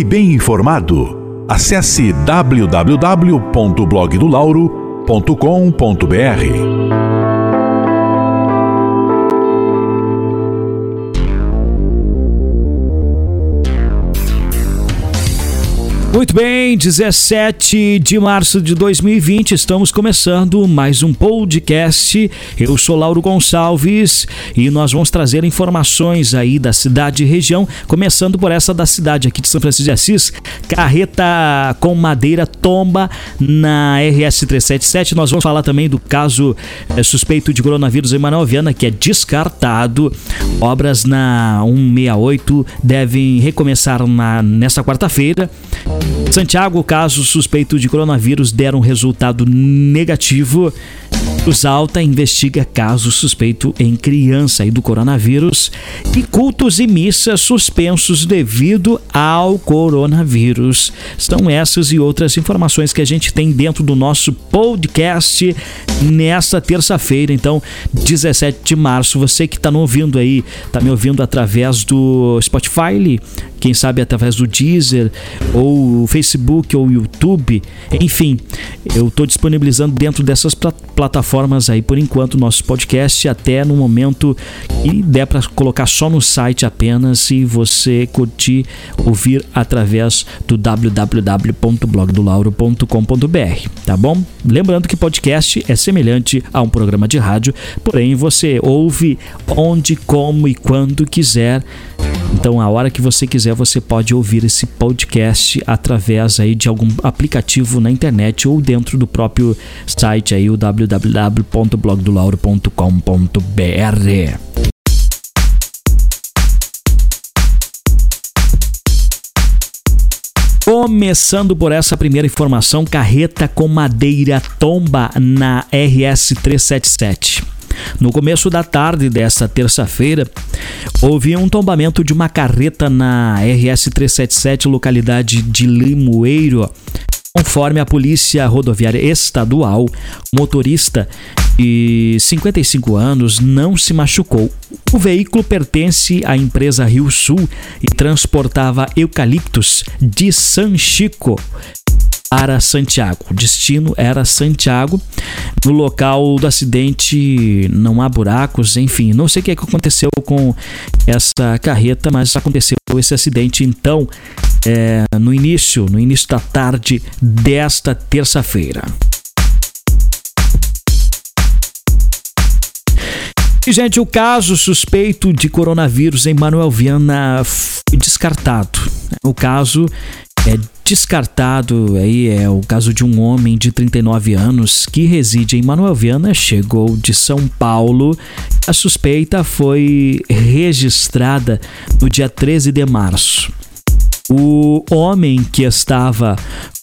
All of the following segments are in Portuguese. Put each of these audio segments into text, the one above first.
Fique bem informado. Acesse www.blogdolauro.com.br. Muito bem, 17 de março de 2020, estamos começando mais um podcast. Eu sou Lauro Gonçalves e nós vamos trazer informações aí da cidade e região, começando por essa da cidade aqui de São Francisco de Assis. Carreta com madeira tomba na RS 377. Nós vamos falar também do caso é, suspeito de coronavírus em Manoel Viana, que é descartado. Obras na 168 devem recomeçar na, nesta quarta-feira. Santiago, caso suspeito de coronavírus deram resultado negativo. Cruz Alta investiga caso suspeito em criança e do coronavírus e cultos e missas suspensos devido ao coronavírus. São essas e outras informações que a gente tem dentro do nosso podcast nesta terça-feira, então 17 de março. Você que está me ouvindo aí, está me ouvindo através do Spotify, quem sabe através do Deezer ou Facebook ou YouTube, enfim, eu estou disponibilizando dentro dessas plataformas aí por enquanto nosso podcast até no momento e der para colocar só no site apenas e você curtir ouvir através do www.blogdolauro.com.br, tá bom? Lembrando que podcast é semelhante a um programa de rádio, porém você ouve onde, como e quando quiser então, a hora que você quiser, você pode ouvir esse podcast através aí de algum aplicativo na internet ou dentro do próprio site aí, o www.blogdolauro.com.br. Começando por essa primeira informação, carreta com madeira tomba na RS 377. No começo da tarde desta terça-feira, houve um tombamento de uma carreta na RS 377, localidade de Limoeiro. Conforme a Polícia Rodoviária Estadual, o motorista de 55 anos não se machucou. O veículo pertence à empresa Rio Sul e transportava eucaliptos de San Chico, para Santiago. O destino era Santiago. No local do acidente não há buracos, enfim, não sei o que, é que aconteceu com essa carreta, mas aconteceu esse acidente então é, no início, no início da tarde desta terça-feira. E, gente, o caso suspeito de coronavírus em Manuel Viana foi descartado. O caso é descartado aí é o caso de um homem de 39 anos que reside em Manuel Viana, chegou de São Paulo. A suspeita foi registrada no dia 13 de março. O homem que estava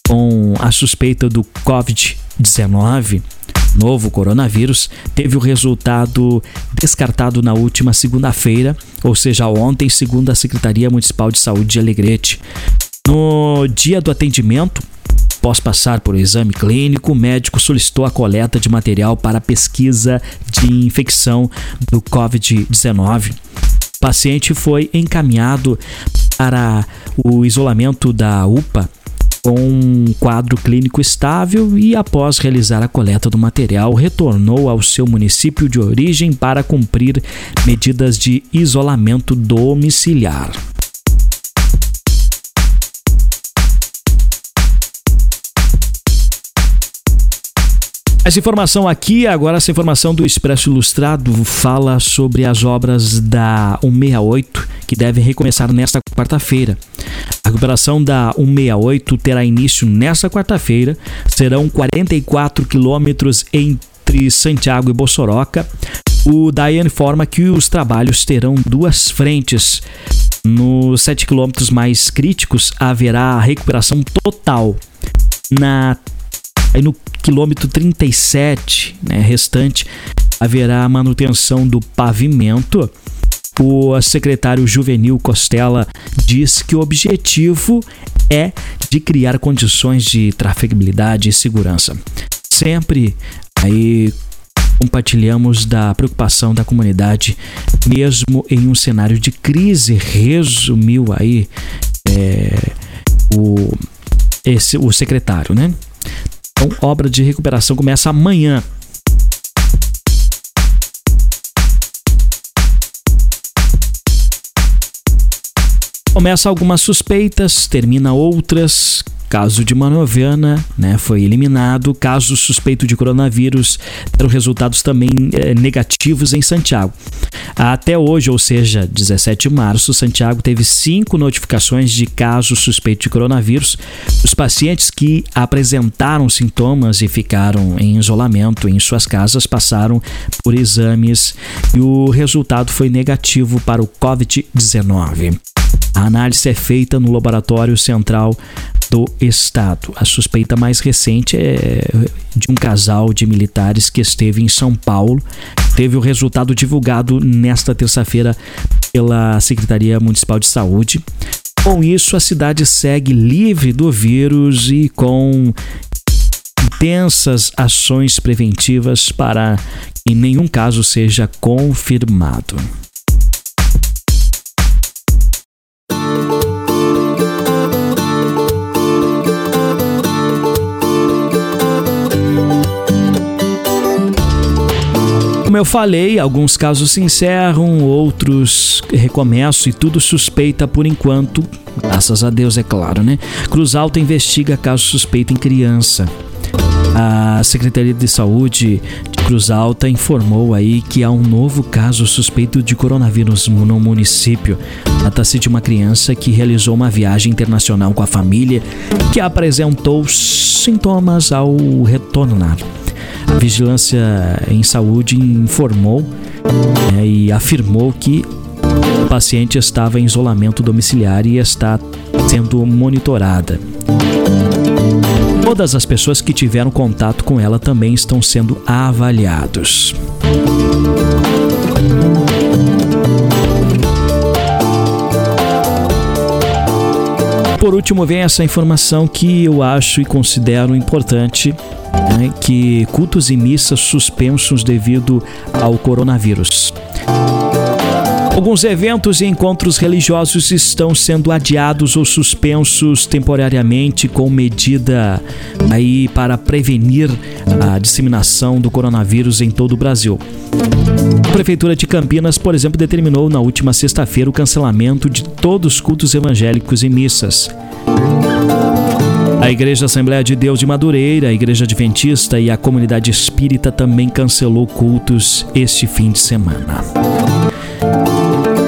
com a suspeita do Covid-19 novo coronavírus teve o resultado descartado na última segunda-feira, ou seja, ontem, segundo a Secretaria Municipal de Saúde de Alegrete. No dia do atendimento, após passar por um exame clínico, o médico solicitou a coleta de material para pesquisa de infecção do Covid-19. O paciente foi encaminhado para o isolamento da UPA com um quadro clínico estável e, após realizar a coleta do material, retornou ao seu município de origem para cumprir medidas de isolamento domiciliar. Essa informação aqui, agora essa informação do Expresso Ilustrado fala sobre as obras da 168 que devem recomeçar nesta quarta-feira. A recuperação da 168 terá início nesta quarta-feira. Serão 44 quilômetros entre Santiago e Bossoroca. O DAIA informa que os trabalhos terão duas frentes. Nos 7 quilômetros mais críticos haverá recuperação total. Na Aí no quilômetro 37, né, restante, haverá manutenção do pavimento. O secretário Juvenil Costela diz que o objetivo é de criar condições de trafegabilidade e segurança. Sempre aí compartilhamos da preocupação da comunidade, mesmo em um cenário de crise, resumiu aí é, o, esse, o secretário, né? Então, obra de recuperação começa amanhã. Começa algumas suspeitas, termina outras. Caso de Manoviana, né, foi eliminado. Caso suspeito de coronavírus, deram resultados também é, negativos em Santiago. Até hoje, ou seja, 17 de março, Santiago teve cinco notificações de casos suspeitos de coronavírus. Os pacientes que apresentaram sintomas e ficaram em isolamento em suas casas passaram por exames e o resultado foi negativo para o Covid-19. A análise é feita no Laboratório Central do Estado. A suspeita mais recente é de um casal de militares que esteve em São Paulo. Teve o resultado divulgado nesta terça-feira pela Secretaria Municipal de Saúde. Com isso, a cidade segue livre do vírus e com intensas ações preventivas para que nenhum caso seja confirmado. Eu falei, alguns casos se encerram, outros recomeçam e tudo suspeita por enquanto, graças a Deus, é claro, né? Cruz Alta investiga caso suspeito em criança. A Secretaria de Saúde de Cruz Alta informou aí que há um novo caso suspeito de coronavírus no município. Trata-se de uma criança que realizou uma viagem internacional com a família que apresentou sintomas ao retornar. Vigilância em Saúde informou né, e afirmou que o paciente estava em isolamento domiciliar e está sendo monitorada. Todas as pessoas que tiveram contato com ela também estão sendo avaliados. Por último, vem essa informação que eu acho e considero importante né, que cultos e missas suspensos devido ao coronavírus. Alguns eventos e encontros religiosos estão sendo adiados ou suspensos temporariamente com medida aí para prevenir a disseminação do coronavírus em todo o Brasil. A Prefeitura de Campinas, por exemplo, determinou na última sexta-feira o cancelamento de todos os cultos evangélicos e missas. A Igreja Assembleia de Deus de Madureira, a Igreja Adventista e a Comunidade Espírita também cancelou cultos este fim de semana.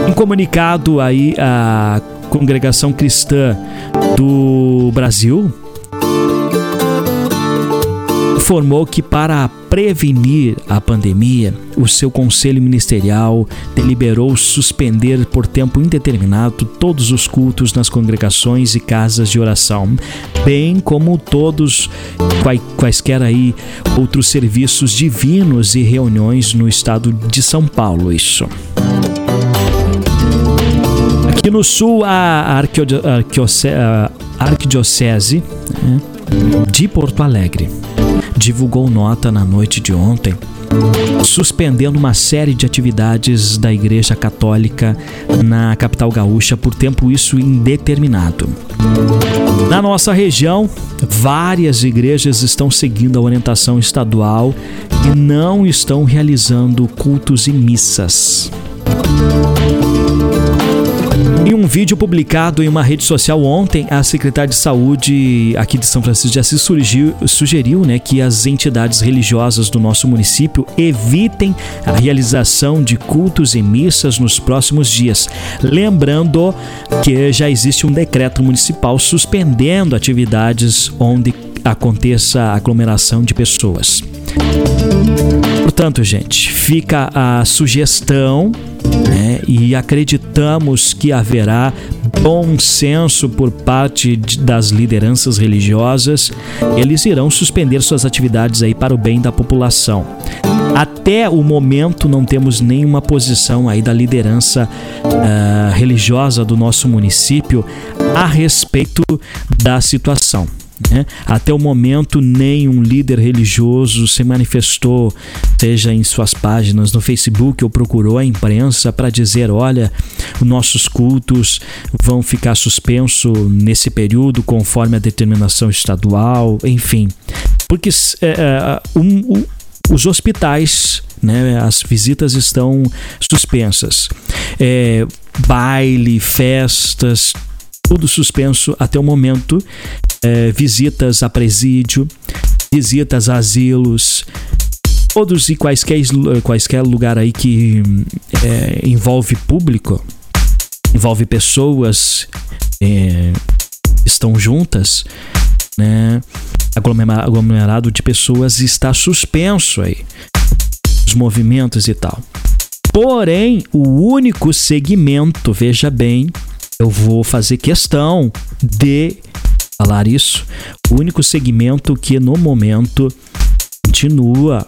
Em comunicado aí a Congregação Cristã do Brasil informou que para prevenir a pandemia, o seu conselho ministerial deliberou suspender por tempo indeterminado todos os cultos nas congregações e casas de oração, bem como todos quaisquer aí outros serviços divinos e reuniões no estado de São Paulo, isso. Aqui no sul, a Arquidiocese né, de Porto Alegre divulgou nota na noite de ontem suspendendo uma série de atividades da Igreja Católica na capital gaúcha por tempo isso indeterminado. Na nossa região, várias igrejas estão seguindo a orientação estadual e não estão realizando cultos e missas. Vídeo publicado em uma rede social ontem, a secretária de Saúde aqui de São Francisco de Assis surgiu, sugeriu né, que as entidades religiosas do nosso município evitem a realização de cultos e missas nos próximos dias. Lembrando que já existe um decreto municipal suspendendo atividades onde aconteça aglomeração de pessoas. Portanto, gente, fica a sugestão né, e acreditamos que haverá bom senso por parte das lideranças religiosas. Eles irão suspender suas atividades aí para o bem da população. Até o momento não temos nenhuma posição aí da liderança uh, religiosa do nosso município a respeito da situação. Né? Até o momento, nenhum líder religioso se manifestou, seja em suas páginas no Facebook ou procurou a imprensa para dizer: olha, nossos cultos vão ficar suspenso nesse período conforme a determinação estadual, enfim. Porque é, é, um, um, os hospitais, né, as visitas estão suspensas. É, baile, festas, tudo suspenso até o momento. É, visitas a presídio, visitas a asilos, todos e quaisquer, quaisquer lugar aí que é, envolve público, envolve pessoas é, estão juntas, né? Aglomerado de pessoas está suspenso aí, os movimentos e tal. Porém, o único segmento, veja bem, eu vou fazer questão de falar isso. O único segmento que no momento continua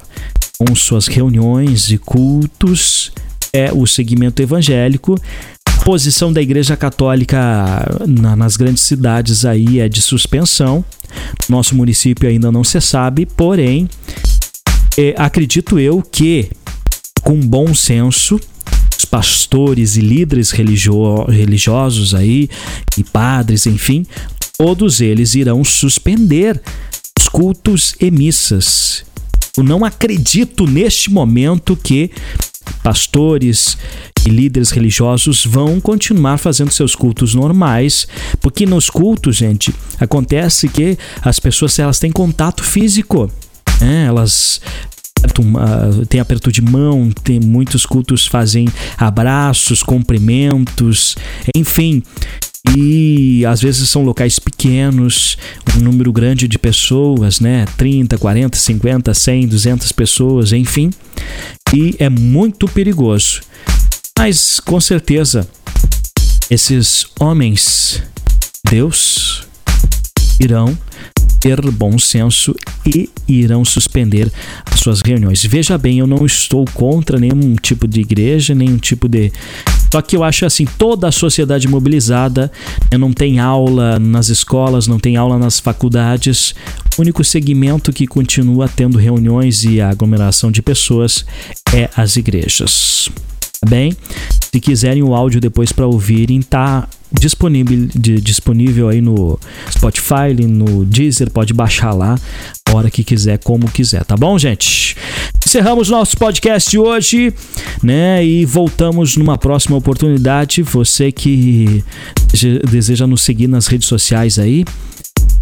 com suas reuniões e cultos é o segmento evangélico. A posição da Igreja Católica na, nas grandes cidades aí é de suspensão. Nosso município ainda não se sabe, porém, é, acredito eu que com bom senso pastores e líderes religio religiosos aí, e padres, enfim, todos eles irão suspender os cultos e missas. Eu não acredito neste momento que pastores e líderes religiosos vão continuar fazendo seus cultos normais, porque nos cultos, gente, acontece que as pessoas elas têm contato físico, né? elas tem aperto de mão, tem muitos cultos fazem abraços, cumprimentos, enfim. E às vezes são locais pequenos, um número grande de pessoas, né? 30, 40, 50, 100, 200 pessoas, enfim. E é muito perigoso. Mas com certeza esses homens, Deus, irão ter bom senso e irão suspender as suas reuniões. Veja bem, eu não estou contra nenhum tipo de igreja, nenhum tipo de. Só que eu acho assim, toda a sociedade mobilizada, não tem aula nas escolas, não tem aula nas faculdades. O único segmento que continua tendo reuniões e aglomeração de pessoas é as igrejas. Tá bem? Se quiserem o áudio depois para ouvirem, tá disponível, de, disponível aí no Spotify, no Deezer, pode baixar lá a hora que quiser, como quiser, tá bom, gente? Encerramos nosso podcast hoje, né? E voltamos numa próxima oportunidade. Você que deseja nos seguir nas redes sociais aí,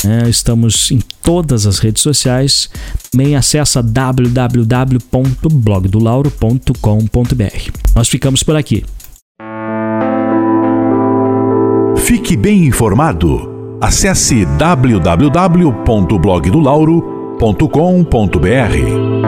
né? estamos em todas as redes sociais. Também acessa www.blogdolauro.com.br. Nós ficamos por aqui. Fique bem informado. Acesse www.blogdolauro.com.br.